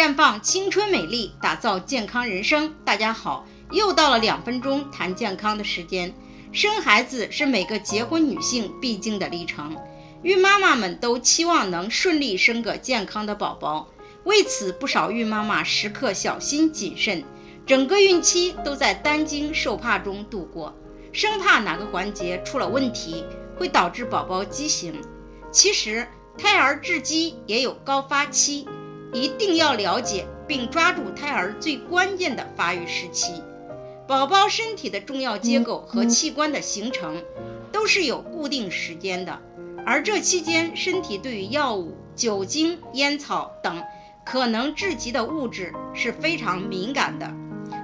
绽放青春美丽，打造健康人生。大家好，又到了两分钟谈健康的时间。生孩子是每个结婚女性必经的历程，孕妈妈们都期望能顺利生个健康的宝宝。为此，不少孕妈妈时刻小心谨慎，整个孕期都在担惊受怕中度过，生怕哪个环节出了问题，会导致宝宝畸形。其实，胎儿致畸也有高发期，一定要了解并抓住胎儿最关键的发育时期。宝宝身体的重要结构和器官的形成都是有固定时间的，而这期间身体对于药物、酒精、烟草等可能致畸的物质是非常敏感的。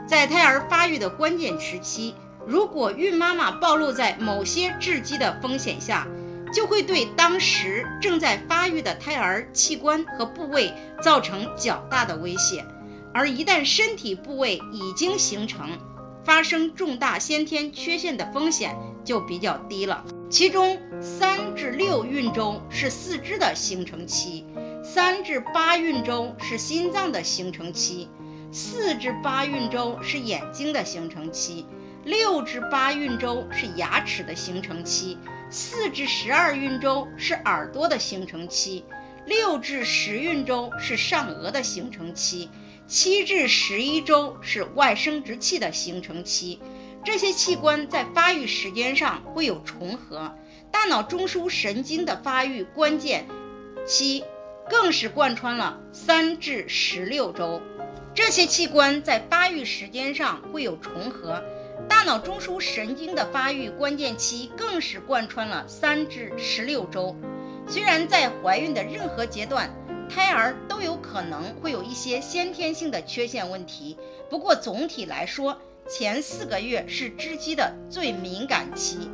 在胎儿发育的关键时期，如果孕妈妈暴露在某些致畸的风险下，就会对当时正在发育的胎儿器官和部位造成较大的威胁，而一旦身体部位已经形成，发生重大先天缺陷的风险就比较低了。其中，三至六孕周是四肢的形成期，三至八孕周是心脏的形成期，四至八孕周是眼睛的形成期，六至八孕周是牙齿的形成期，四至十二孕周是耳朵的形成期，六至十孕周是上颚的形成期。七至十一周是外生殖器的形成期，这些器官在发育时间上会有重合。大脑中枢神经的发育关键期更是贯穿了三至十六周，这些器官在发育时间上会有重合。大脑中枢神经的发育关键期更是贯穿了三至十六周。虽然在怀孕的任何阶段，胎儿都有可能会有一些先天性的缺陷问题，不过总体来说，前四个月是织机的最敏感期，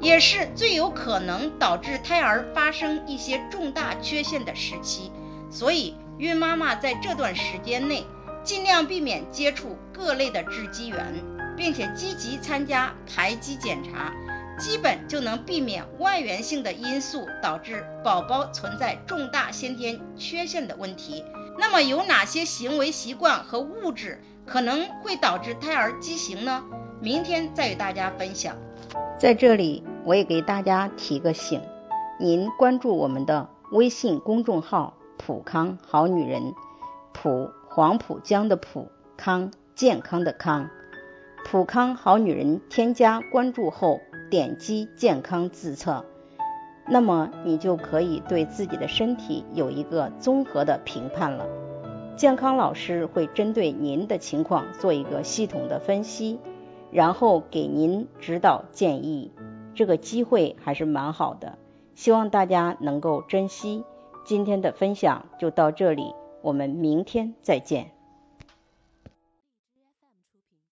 也是最有可能导致胎儿发生一些重大缺陷的时期。所以，孕妈妈在这段时间内尽量避免接触各类的致畸源，并且积极参加排畸检查。基本就能避免外源性的因素导致宝宝存在重大先天缺陷的问题。那么有哪些行为习惯和物质可能会导致胎儿畸形呢？明天再与大家分享。在这里，我也给大家提个醒：您关注我们的微信公众号“普康好女人”，普黄浦江的普康健康的康，普康好女人添加关注后。点击健康自测，那么你就可以对自己的身体有一个综合的评判了。健康老师会针对您的情况做一个系统的分析，然后给您指导建议。这个机会还是蛮好的，希望大家能够珍惜。今天的分享就到这里，我们明天再见。